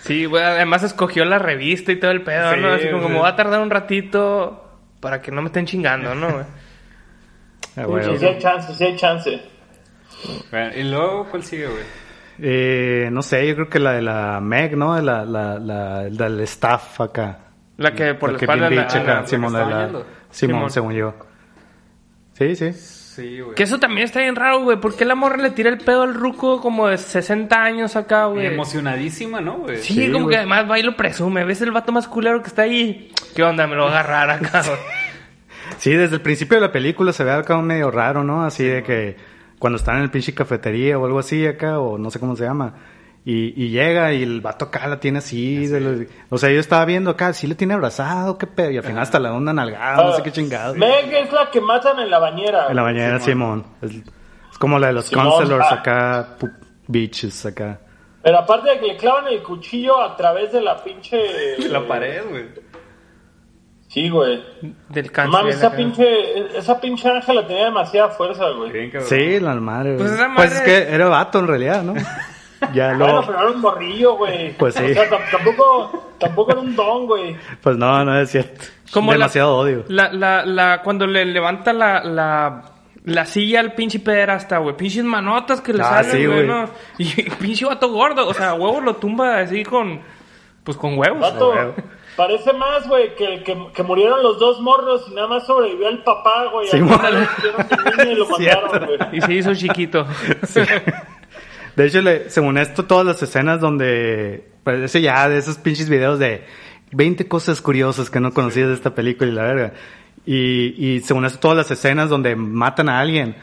Sí, güey, además escogió la revista y todo el pedo, Sí, ¿no? Así como, va a tardar un ratito para que no me estén chingando, ¿no, güey? Ah, bueno. Sí, sí hay chance, sí hay chance. Bueno, y luego, ¿cuál sigue, güey? Eh, no sé, yo creo que la de la Meg, ¿no? La, la, la, la del staff acá. La que por la, que espalda... la- la- acá, la la, la-. Simón, Simón. según yo. Sí, sí. Sí, güey. Que eso también está bien raro, güey. ¿Por qué la morra le tira el pedo al ruco como de 60 años acá, güey? Emocionadísima, ¿no, güey? Sí, Sí, como güey. que además va y lo presume. ¿Ves el vato más culero que está ahí? ¿Qué onda? Me lo va a agarrar acá, güey. Sí, desde el principio de la película se ve acá un medio raro, ¿no? Así de que cuando están en el pinche cafetería o algo así acá, o no sé cómo se llama. Y, y llega y el vato acá la tiene así. de los- o sea, yo estaba viendo acá, sí le tiene abrazado, qué pedo. Y al final hasta la onda nalgada, no sé qué chingado. Meg es la que matan en la bañera. En la bañera, Simón. Es, es como la de los Simón, counselors ah. acá, bitches acá. Pero aparte de que le clavan el cuchillo a través de la pinche... La pared, güey. Sí, güey. Del. Mames, esa pinche, esa pinche ángela tenía demasiada fuerza, güey. Sí, la madre. Pues güey. Pues madre- es que era vato en realidad, ¿no? Ya Bueno, lo... pero era un morrillo, güey. Pues sí. O sea, tam- tampoco, tampoco era un don, güey. Pues no, no es cierto. Como la- Demasiado odio. La, la, la, cuando le levanta la, la, la silla al pinche pederasta, güey. Pinches manotas que le Ah, salen, sí, güey. Y pinche vato gordo. O sea, huevo lo tumba así con... Pues con huevos. Vato, huevo. parece más, güey, que, que, que murieron los dos morros y nada más sobrevivió el papá, güey. Sí, y lo Cierto. mataron, güey. Y se hizo chiquito. De hecho, le- según esto, todas las escenas donde... Parece ya de esos pinches videos de 20 cosas curiosas que no conocías de esta película y la verga. Y, y según esto, todas las escenas donde matan a alguien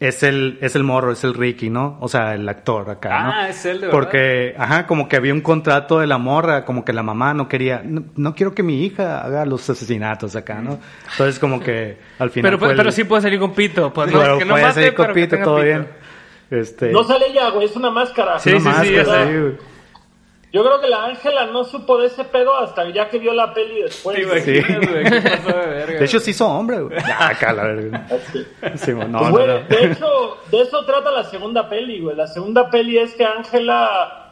es el, es el morro, es el Ricky, ¿no? O sea, el actor acá, ¿no? Ah, es él, de verdad. Porque, ajá, como que había un contrato de la morra, como que la mamá no quería, no, no quiero que mi hija haga los asesinatos acá, ¿no? Entonces como que al final Pero, fue el- pero sí puede salir con pito. Pues no, Claro, que no puede mate, salir con pero pito, todo pito. bien. Este, No sale ya, güey, es una máscara. Sí, una sí, sí, máscara, ya sé. sí, güey. Yo creo que la Ángela no supo de ese pedo hasta ya que vio la peli después. ¿Te güey. imaginas, güey? ¿Qué pasó de verga? De hecho, se hizo hombre, güey. Ya, acá, la verga. Sí, güey, no, no, güey, no. de hecho, de eso trata la segunda peli, güey. La segunda peli es que Ángela,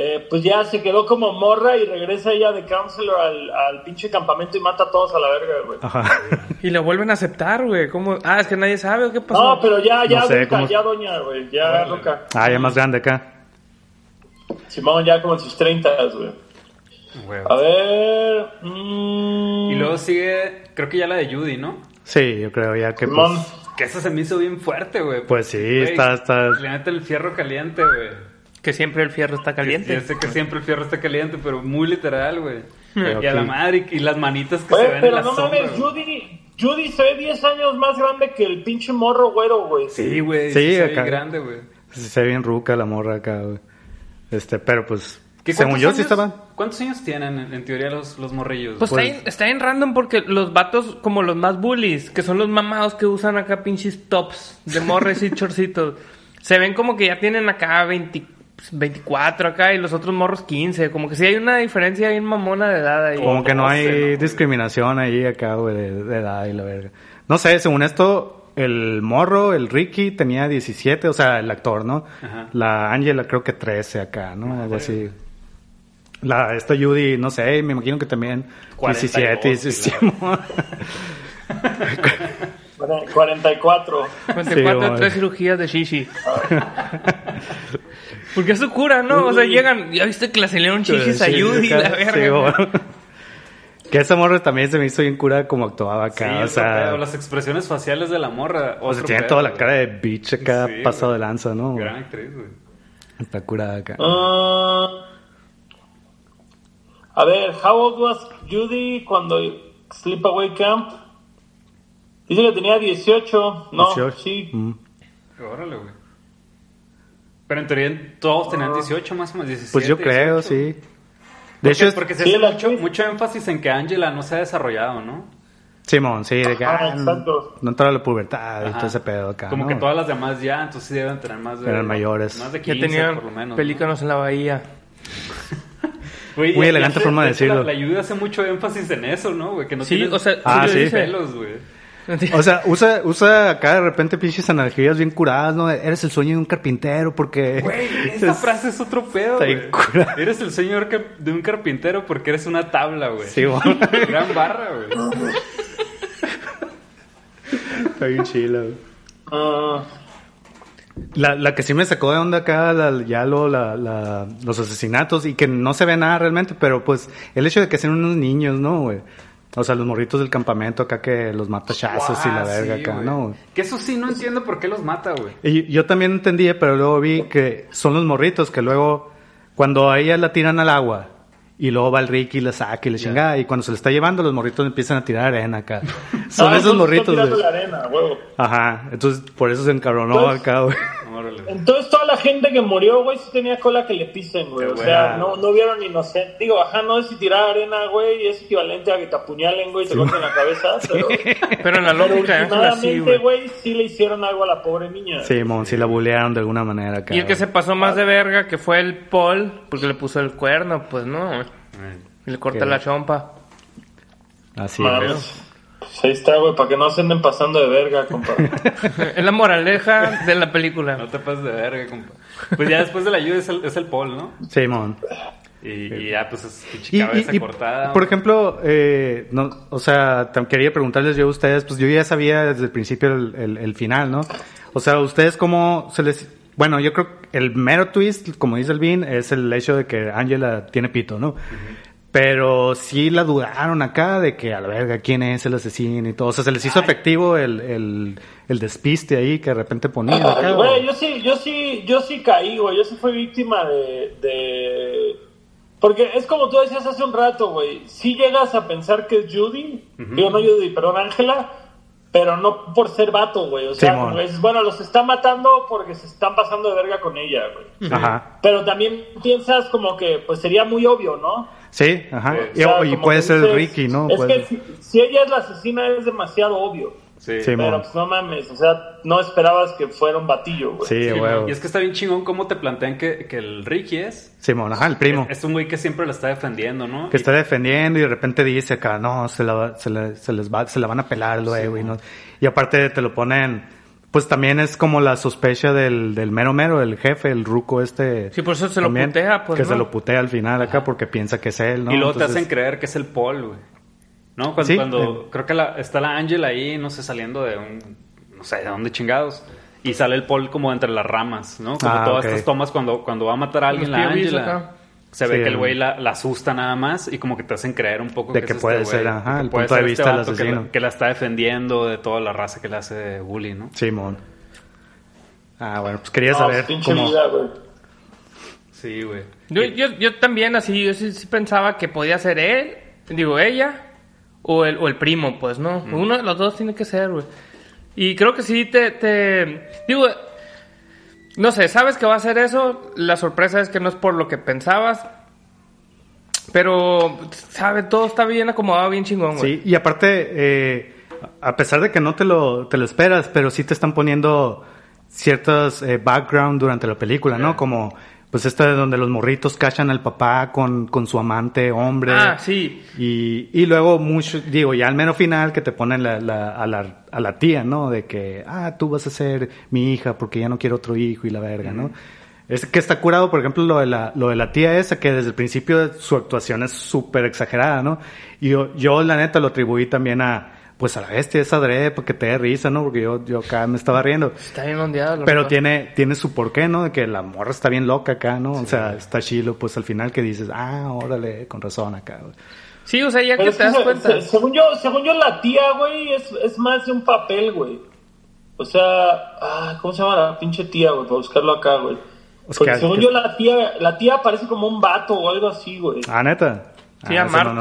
eh, pues ya se quedó como morra y regresa ella de counselor al, al pinche campamento y mata a todos a la verga, güey. Ajá. Y lo vuelven a aceptar, güey. ¿Cómo? Ah, es que nadie sabe o qué pasó. No, pero ya, ya, No sé, adulta, ¿cómo- ya doña, güey. Ya loca. Ah, ya más grande acá. Simón ya como en sus 30, güey. Güey. A ver. mm, Y luego sigue, creo que ya la de Judy, ¿no? Sí, yo creo ya que Simón. pues... Que esa se me hizo bien fuerte, güey. Pues sí, Güey, está- está- Le mete el fierro caliente, güey. Que siempre el fierro está caliente. Yo sé que siempre el fierro está caliente, pero muy literal, güey. Pero Y a la sí. madre, y las manitas que se ven en pero la no sombra, mames. Judy, Judy se ve 10 años más grande que el pinche morro güero, güey. Sí, güey. Sí, Sí, se ve grande, güey. Se ve bien ruca la morra acá, güey. Este, pero pues... ¿Qué Según cuántos yo sí años- estaba... ¿Cuántos años tienen en, en teoría los, los morrillos? Pues, Pues- está, bien, está bien random porque los vatos como los más bullies, que son los mamados que usan acá pinches tops de morres y chorcitos, se ven como que ya tienen acá 20, 24 acá y los otros morros 15. Como que sí hay una diferencia bien mamona de edad ahí. Como que no 12, hay ¿no, güey? discriminación ahí acá, güey, de, de edad y la verga. No sé, según esto, el morro, el Ricky, tenía 17, o sea, el actor, ¿no? Ajá. La Angela creo que 13 acá, ¿no? Algo así. La, esta Judy, no sé, me imagino que también 42, 17, y 17. 44. 54, Sí, tres cirugías de shishi. Porque es su cura, ¿no? O sea, llegan, ya viste que le salieron chichis a Sí, Judy, la verga. sí. Que esa morra también se me hizo bien cura como actuaba Sí, acá, o otro sea... pedo, las expresiones faciales de la morra. O sea, tiene pedo, toda la cara de bitch acá Sí, pasado güey. de lanza, ¿no? Gran actriz, güey. Está curada acá. Ah, a ver, how old was Judy cuando Sleepaway Camp? Dice que tenía 18. No, 18. sí. Mm. Órale, güey. Pero en teoría todos tenían 18 más o menos, 17. Pues yo creo, 18. sí. De Porque, hecho, es- porque se Sí, hace mucho, mucho énfasis en que Angela no se ha desarrollado, ¿no? Simón, sí, de que Ah, ah, no, exacto. no entró a la pubertad y Ajá. todo ese pedo acá. Como ¿no? que todas las demás ya, entonces sí deben tener más de... Eran mayores. Más de Ya 15 tenían por lo menos. ¿no? pelícanos en la bahía. Güey, Muy y- elegante y- forma de la- decirlo. La, ayuda hace mucho énfasis en eso, ¿no, güey? Que no Sí, tienes o sea, Ah, sí, pelos, güey. O sea, usa, usa acá de repente pinches analogías bien curadas, ¿no? Eres el sueño de un carpintero porque... Güey, esa Es- frase es otro pedo, Está güey. bien cura. Eres el señor que- de un carpintero porque eres una tabla, güey. Sí, bueno. Gran barra, güey. Está bien chila, güey. Ah, La, la que sí me sacó de onda acá, la- ya lo, la, la- los asesinatos y que no se ve nada realmente, pero pues el hecho de que sean unos niños, ¿no, güey? O sea, los morritos del campamento acá que los mata chazos y la verga sí, acá. ¿no? Que eso sí no entiendo por qué los mata, güey. Y yo también entendía, pero luego vi que son los morritos que luego, cuando a ella la tiran al agua, y luego va el Ricky y la saca y le chinga, y cuando se le está llevando, los morritos empiezan a tirar arena acá. Son ah, esos morritos, güey. Ajá, entonces por eso se encabronó acá, güey. Órale. Entonces toda la gente que murió, güey, sí tenía cola que le pisen, güey. Qué O sea, no, no vieron inocente. Digo, ajá, no sé si tirar arena, güey, es equivalente a que te apuñalen, güey, y te corten la cabeza, pero... Pero en la lógica, Ángela, sí, últimamente, güey. güey, sí le hicieron algo a la pobre niña. Sí, mon, sí la bulearon de alguna manera acá. Y el que se pasó más de verga, que fue el Paul, porque le puso el cuerno, pues no. Y le corta la chompa. Así, Mames. Pues ahí está, güey, para que no se anden pasando de verga, compa. es la moraleja de la película. No te pases de verga, compa. Pues ya después de la ayuda es el, es el Paul, ¿no? Sí, mon. Y, y ya, pues es pinche Y, cabeza y- y, cortada. por ejemplo, eh, no, o sea, quería preguntarles yo a ustedes, pues yo ya sabía desde el principio el, el- el final, ¿no? O sea, ¿ustedes cómo se les Bueno, yo creo que el mero twist, como dice el Bean, es el hecho de que Angela tiene pito, ¿no? Pero sí la dudaron acá de que a la verga quién es el asesino y todo. O sea, se les hizo efectivo el, el, el despiste ahí que de repente ponían acá. Güey, yo sí, yo sí, yo sí caí, güey. Yo sí fui víctima de, de... Porque es como tú decías hace un rato, güey. Sí llegas a pensar que es Judy, digo no Judy, perdón, Ángela, pero no por ser vato, güey. O sea, como es, bueno, los está matando porque se están pasando de verga con ella, güey. Ajá. Pero también piensas como que, pues sería muy obvio, ¿no? Sí, ajá. O Y, sea, y como puede ser dices, Ricky, ¿no? Es Puede- que si, si ella es la asesina es demasiado obvio. Sí. Sí, Pero pues no mames, o sea, no esperabas que fuera un batillo, güey. Sí, huevo. Y es que está bien chingón cómo te plantean que, que el Ricky es. Simón, ajá, el primo. Es un güey que siempre la está defendiendo, ¿no? que está defendiendo y de repente dice acá, no, se la, va- se la- se les va, se la van a pelar luego y no. Y aparte te lo ponen, pues también es como la sospecha del, del mero mero, el jefe, el ruco este. Sí, por eso se lo también, putea, pues, Que ¿no? se lo putea al final acá porque piensa que es él, ¿no? y luego te hacen creer que es el Paul, güey. ¿No? Cuando, Sí, cuando eh. creo que la- está la Ángel ahí, no sé, saliendo de un, no sé, de dónde chingados. Y sale el Paul como entre las ramas, ¿no? Como Ah, todas estas tomas cuando, cuando va a matar a alguien Los la Ángela. Se ve Sí, que el güey la, la asusta nada más y como que te hacen creer un poco De que, que es puede este ser, ajá, de que el puede punto de ser vista del vato que la- asesino. Que la, está defendiendo de toda la raza que le hace bully, ¿no? Simón. Ah, bueno, pues quería No, saber pinche cómo. vida, güey. Sí, güey. Yo, yo, yo también así, yo sí, sí pensaba que podía ser él, digo, ella, o el, o el primo, pues, ¿no? Uno de los dos tiene que ser, güey. Y creo que sí te, te... Digo, no sé, sabes que va a ser eso, la sorpresa es que no es por lo que pensabas, pero, sabe, todo está bien acomodado, bien chingón, güey. Sí, y aparte, eh, a pesar de que no te lo, te lo esperas, pero sí te están poniendo ciertos eh, background durante la película, ¿no? Como, pues esta de donde los morritos cachan al papá con, con su amante hombre. Ah, sí. Y, y luego mucho, digo, ya al menos final que te ponen la, la- a, la, a la tía, ¿no? De que, ah, tú vas a ser mi hija porque ya no quiero otro hijo y la verga, ¿no? Es que está curado, por ejemplo, lo de la, lo de la tía esa, que desde el principio su actuación es súper exagerada, ¿no? Y yo, yo, la neta, lo atribuí también a, pues a la bestia esa adrede, porque te dé risa, ¿no? Porque yo, yo acá me estaba riendo. Está bien ondeado. Pero verdad. tiene, tiene su porqué, ¿no? De que la morra está bien loca acá, ¿no? O sea, está chilo, pues al final que dices, ah, órale, con razón acá, güey. Sí, o sea, ya Pero que es te das se- cuenta. se- según yo, según yo la tía, güey, es, es más de un papel, güey. O sea, ah, ¿cómo se llama la pinche tía, güey? Para buscarlo acá, güey. Es Porque que- según que- yo la tía, la tía parece como un vato o algo así, güey. Ah, neta. Sí, Ah, a eso no, no.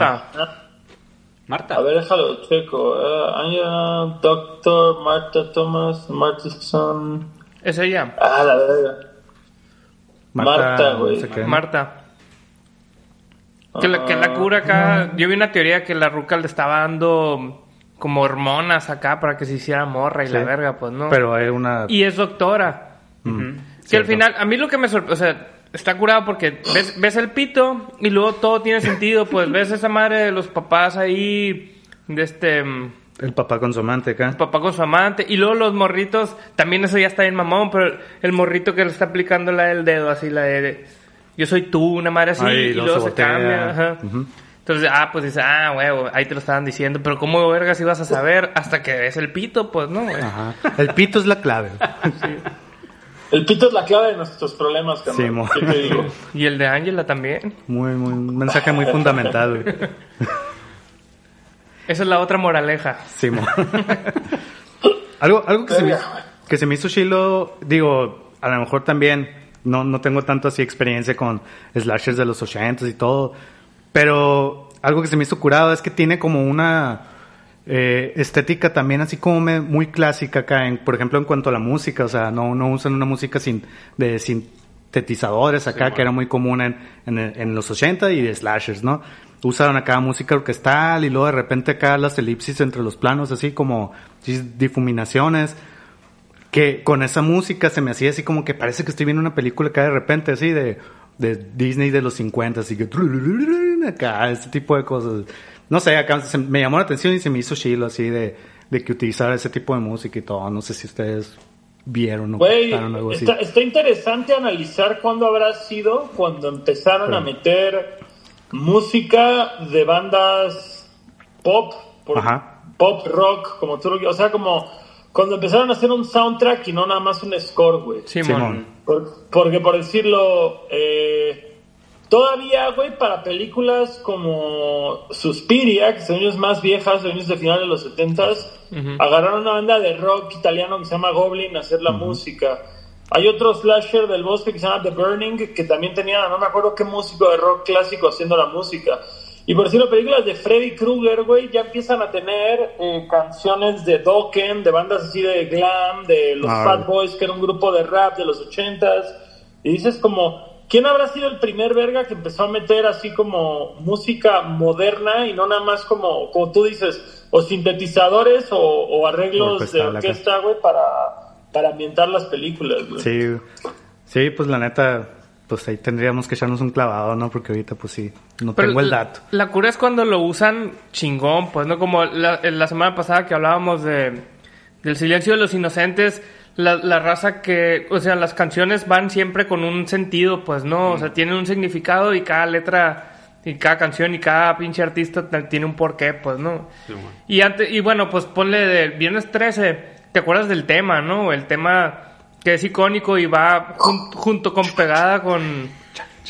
Marta. Ah, ver, déjalo, checo. Uh, Anya, Doctor, Marta Thomas, Marta Son. Es ella, Ah, la verga. Marta, güey. Marta. Que la, que la cura acá. Yo vi una teoría que la ruca le estaba dando como hormonas acá para que se hiciera morra y la verga, pues no. Pero hay una... Y es doctora. Mm, Que al final, a mí lo que me sorprende, o sea, está curado porque ves, ves el pito y luego todo tiene sentido, pues ves esa madre de los papás ahí, de este, mm, El papá con su amante acá. papá con su amante, y luego los morritos, también eso ya está bien mamón, pero el morrito que le está aplicando la del dedo, así la de, yo soy tú, una madre así, Ay, y luego se cambia, ajá. Ujú. Entonces, ah, pues dice, ah, huevo, ahí te lo estaban diciendo, pero ¿cómo vergas ibas a saber hasta que ves el pito? Pues no, güey. Ajá. El pito es la clave. El pito es la clave de nuestros problemas, Sí, cabrón. mo. ¿Qué te digo? Y el de Ángela también. Muy, muy, un mensaje muy fundamental, güey. Esa es la otra moraleja. Sí, mo. algo, algo que se, me, que se me hizo chilo, digo, a lo mejor también, no, no tengo tanto así experiencia con slashers de los 80 y todo, pero algo que se me hizo curado es que tiene como una eh, estética también así como me- muy clásica acá, en, por ejemplo, en cuanto a la música, o sea, no, no usan una música sin, de sintetizadores acá, que era muy común en, en, en los 80 y de slashers, ¿no? Usaron acá música orquestal y luego de repente acá las elipsis entre los planos, así como difuminaciones que con esa música se me hacía así como que parece que estoy viendo una película acá de repente, así de, de Disney de los 50, así que acá, ese tipo de cosas. No sé, acá se- me llamó la atención y se me hizo chilo así de, de que utilizara ese tipo de música y todo. No sé si ustedes vieron o Güey, captaron algo así. está, está interesante analizar cuándo habrá sido cuando empezaron a meter música de bandas pop, por- Ajá. pop rock, como tú lo O sea, como, cuando empezaron a hacer un soundtrack y no nada más un score, güey. Simón. Simón. Por- porque por decirlo, eh, todavía, güey, para películas como Suspiria, que son años más viejas, años de final de los 70s, agarraron una banda de rock italiano que se llama Goblin a hacer la música. Hay otro slasher del bosque que se llama The Burning, que también tenía, no me acuerdo qué músico de rock clásico haciendo la música. Y por decirlo, películas de Freddy Krueger, güey, ya empiezan a tener eh, canciones de Dokken, de bandas así de glam, de los Ah, Fat. Boys, que era un grupo de rap de los ochentas. Y dices como, ¿quién habrá sido el primer verga que empezó a meter así como música moderna y no nada más como, como tú dices, o sintetizadores o, o arreglos de Orquestal acá. orquesta, güey, para, para ambientar las películas, güey. Sí, sí, pues la neta, pues ahí tendríamos que echarnos un clavado, ¿no? Porque ahorita, pues sí, no Pero tengo el dato. La, cura es cuando lo usan chingón, pues, ¿no? Como la, la semana pasada que hablábamos de del silencio de los inocentes, la, la raza que, o sea, las canciones van siempre con un sentido, pues, ¿no? O sea, tienen un significado y cada letra y cada canción y cada pinche artista tiene un porqué, pues, ¿no? Y antes, y bueno, pues ponle de Viernes 13, ¿te acuerdas del tema, no? El tema que es icónico y va jun- junto con pegada con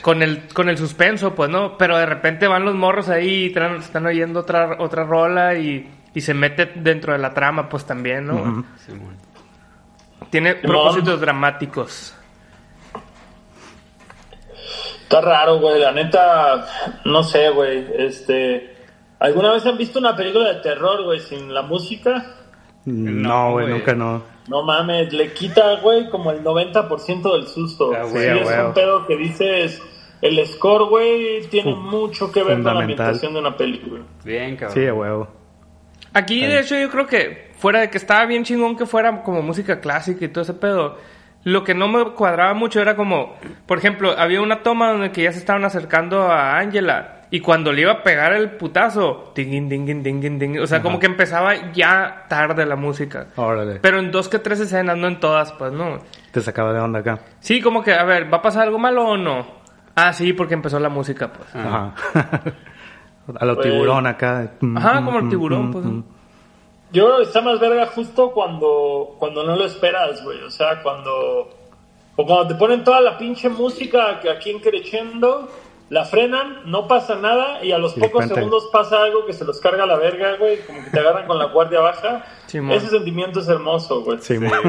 con el con el suspenso, pues, ¿no? Pero de repente van los morros ahí y están oyendo otra otra rola y, y se mete dentro de la trama, pues también, ¿no? Tiene propósitos dramáticos. Está raro, güey. La neta, no sé, güey. Este. ¿Alguna vez han visto una película de terror, güey, sin la música? No, güey, güey. nunca no. No mames, le quita, güey, como el 90% del susto. Ah, Sí, güey, es güey. un pedo que dices. El score, güey, tiene mucho que ver con la ambientación de una película. Bien, cabrón. Sí, a huevo. Aquí, de hecho, yo creo que fuera de que estaba bien chingón que fuera como música clásica y todo ese pedo, lo que no me cuadraba mucho era como, por ejemplo, había una toma donde que ya se estaban acercando a Angela y cuando le iba a pegar el putazo, ding, ding, ding, ding, ding, o sea, como que empezaba ya tarde la música. Órale. Pero en dos que tres escenas, no en todas, pues, ¿no? Te sacaba de onda acá. Sí, como que, a ver, ¿va a pasar algo malo o no? Ah, sí, porque empezó la música, pues. Ajá. a lo Pues- tiburón acá. Ajá, como el tiburón, pues. Yo creo que está más verga justo cuando, cuando no lo esperas, güey. O sea, cuando. O cuando te ponen toda la pinche música que aquí en Crescendo, la frenan, no pasa nada, y a los Y pocos repente- segundos pasa algo que se los carga la verga, güey. Como que te agarran con la guardia baja. Simón. Ese sentimiento es hermoso, güey. Sí, Sí, güey.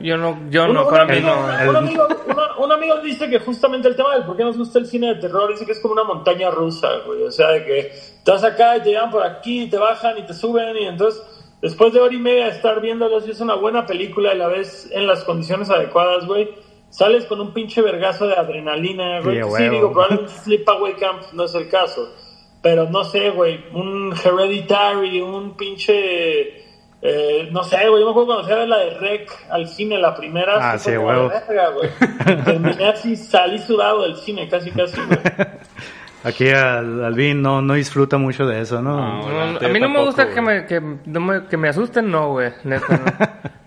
Yo no, yo Un, no, para mí no. un, amigo, una- un amigo dice que justamente el tema del por qué nos gusta el cine de terror dice que es como una montaña rusa, güey. O sea, de que estás acá y te llevan por aquí, y te bajan y te suben y entonces después de hora y media de estar viéndolo, si es una buena película y la ves en las condiciones adecuadas, güey, sales con un pinche vergazo de adrenalina, güey. Sí, Sí, digo, probablemente Sleepaway Camp no es el caso. Pero no sé, güey, un Hereditary, un pinche... eh, no sé, güey, yo me acuerdo cuando fui a la de Rec al cine, la primera. Ah, sí, güey. Terminé así, salí sudado del cine, casi, casi, güey. Aquí al, Alvin no, no disfruta mucho de eso, ¿no? No. No, la a mí no me gusta que me, que, no me- que me asusten, no, güey. Neta, no.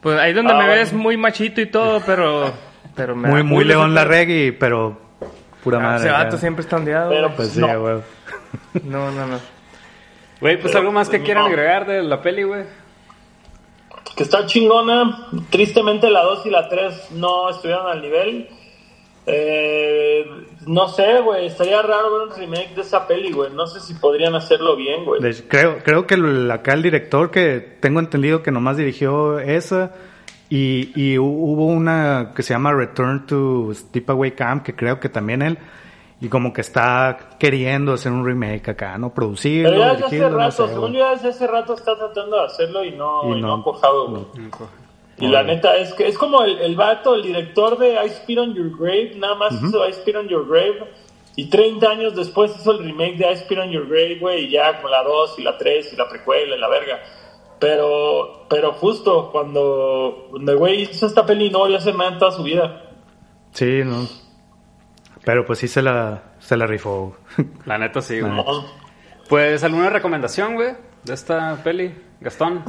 Pues ahí donde Ah, me bueno. ves muy machito y todo, pero... pero me muy, muy León la reggae, pero pura Ah, madre. Ese vato siempre está ondeado. Pero- güey. Pues sí, huevo. No, no, no. Güey, pues Pero, algo más que quieran no. agregar de la peli, güey. Que está chingona. Tristemente la 2 y la 3 no estuvieron al nivel. Eh, no sé, güey. Estaría raro ver un remake de esa peli, güey. No sé si podrían hacerlo bien, güey. Creo, creo que el- acá el director que tengo entendido que nomás dirigió esa y, y hu- hubo una que se llama Return to Sleepaway Camp que creo que también él y como que está queriendo hacer un remake acá, ¿no? Producirlo, Pero ya desde hace no rato, sé, según yo desde hace rato está tratando de hacerlo y no, Y y no, no. ha cojado, güey. Y la neta es que es como el, el vato, el director de I Spit on Your Grave, nada más hizo I Spit on Your Grave. Y 30 años después hizo el remake de I Spit on Your Grave, güey, y ya con la 2 y la 3 y la precuela y la verga. Pero, pero justo cuando, cuando el güey hizo esta peli no volvió a hacer nada en toda su vida. Sí, no. Pero pues sí se la, se la rifó. La neta sí, güey. ¿no? Pues, ¿alguna recomendación, güey? De esta peli, Gastón.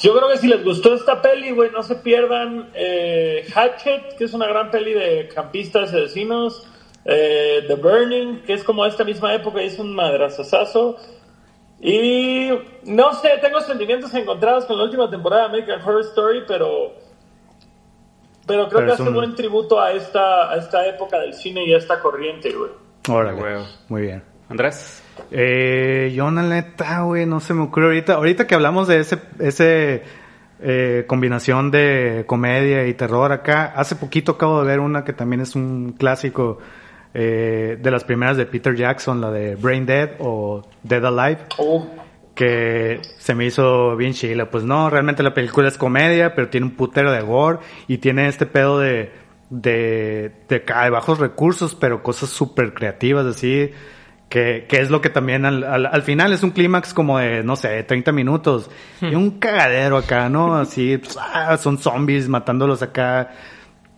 Yo creo que si les gustó esta peli, güey, no se pierdan eh, Hatchet, que es una gran peli de campistas y vecinos. eh, The Burning, que es como esta misma época y es un madrazazazo. Y no sé, tengo sentimientos encontrados con la última temporada de American Horror Story, pero pero creo Pero que es hace un- buen tributo a esta a esta época del cine y a esta corriente, güey. Órale. Huevo. Muy bien. Andrés. Eh, yo, la neta, güey, no se me ocurre ahorita. Ahorita que hablamos de ese, ese eh, combinación de comedia y terror acá, hace poquito acabo de ver una que también es un clásico eh, de las primeras de Peter Jackson, la de Brain Dead o Dead Alive. Uh, que se me hizo bien chila. Pues no, realmente la película es comedia, pero tiene un putero de gore y tiene este pedo de, de, de, de bajos recursos, pero cosas súper creativas, así. Que, que es lo que también al, al, al final es un clímax como de, no sé, 30 minutos. Y un cagadero acá, ¿no? Así, pues, ah, son zombies matándolos acá.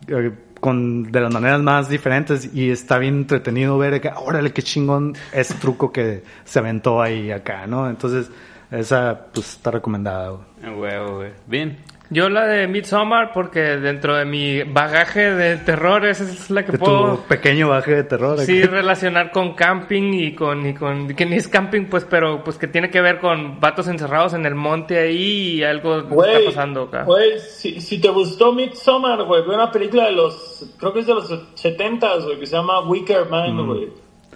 eh, con de las maneras más diferentes y está bien entretenido ver que órale qué chingón ese truco que se aventó ahí acá, ¿no? Entonces, esa pues está recomendada. güey. Güey. Bien. Yo la de Midsommar porque dentro de mi bagaje de terror esa es la que De puedo tu pequeño baje de terror. sí relacionar con camping y con y con que ni es camping pues pero pues que tiene que ver con vatos encerrados en el monte ahí y algo Güey, está pasando acá. Güey, si, si te gustó Midsommar, güey, ve una película de los, creo que es de los 70s, güey, que se llama Wicker Man, Mm. güey.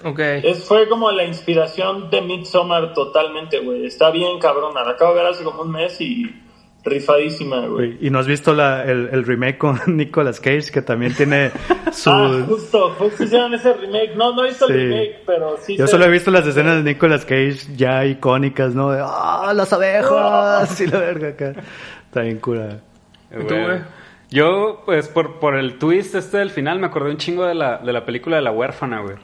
Ok. Es, fue como la inspiración de Midsommar totalmente, güey. Está bien cabrona. La acabo de ver hace como un mes y rifadísima, güey. Y no has visto la, el, el remake con Nicolas Cage, que también tiene su... Ah, justo, justo hicieron ese remake. No, no he visto Sí. el remake, pero sí. Yo solo he visto las escenas de Nicolas Cage ya icónicas, ¿no? De, ¡ah, las abejas! Y la verga acá. Está bien cura. ¿Y tú, güey? Yo, pues, por, por el twist este del final, me acordé un chingo de la, de la película de La Huérfana, güey.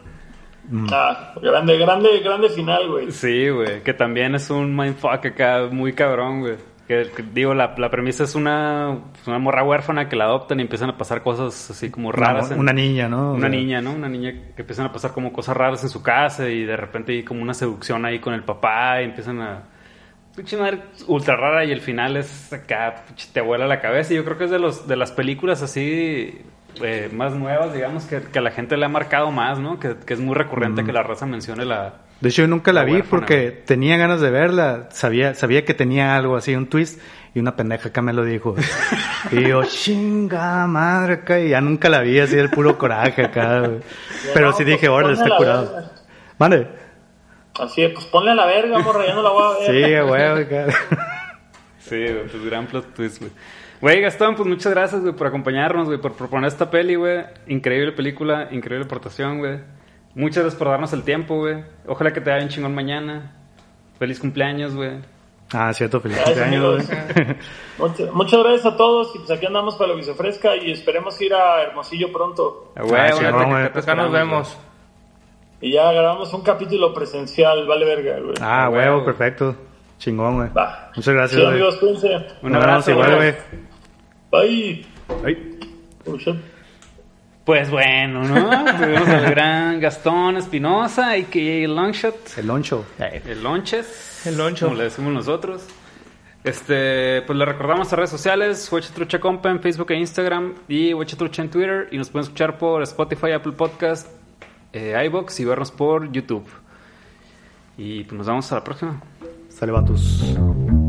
Ah, grande, grande, grande final, güey. Sí, güey, que también es un mindfuck acá muy cabrón, güey. Que, que, digo, la, la premisa es una, una morra huérfana que la adoptan y empiezan a pasar cosas así como raras. Una, en- una niña, ¿no? O Una sea, niña, ¿no? Una niña que empiezan a pasar como cosas raras en su casa y de repente hay como una seducción ahí con el papá y empiezan a... Pinche madre ultra rara y el final es acá, te vuela la cabeza. Y yo creo que es de, los, de las películas así eh, más nuevas, digamos, que, que a la gente le ha marcado más, ¿no? Que, que es muy recurrente que la raza mencione la... De hecho, yo nunca la, La vi huérfana, porque güey. tenía ganas de verla. Sabía, sabía que tenía algo así, un twist. Y una pendeja acá me lo dijo. y yo, chinga madre acá. Y ya nunca la vi así, el puro coraje acá. güey. Pero No, sí pues, dije, órale, ponle está curado. verga. Mande. Así es, pues ponle a la verga, morra, ya no la voy a ver. Sí, güey, acá. Sí, pues gran plot twist, güey. Güey, Gastón, pues muchas gracias, güey, por acompañarnos, güey, por proponer esta peli, güey. Increíble película, increíble aportación, güey. Muchas gracias por darnos el tiempo, güey. Ojalá que te vaya un chingón mañana. Feliz cumpleaños, güey. Ah, cierto, feliz Gracias, cumpleaños. Muchas, muchas gracias a todos y pues aquí andamos para lo que se ofrezca y esperemos ir a Hermosillo pronto. Ah, güey, Ah, güey, chingón, acá- nos vemos. Y ya grabamos un capítulo presencial, vale verga, güey. Ah, Ah, huevo, perfecto. Chingón, güey. Va. Muchas gracias, Sí, güey. amigos, cuídense. Un abrazo, igual, güey. Bye. Ay. Oh, shit. Pues bueno, ¿no? Tuvimos al gran Gastón Espinosa, y que Longshot. El loncho. El Lonches. El loncho. Como le decimos nosotros. Este, pues le recordamos a redes sociales, Huechatrucha Compa en Facebook e Instagram y Huechatrucha en Twitter. Y nos pueden escuchar por Spotify, Apple Podcast, eh, iBox y vernos por YouTube. Y pues nos vemos a la próxima. Sale.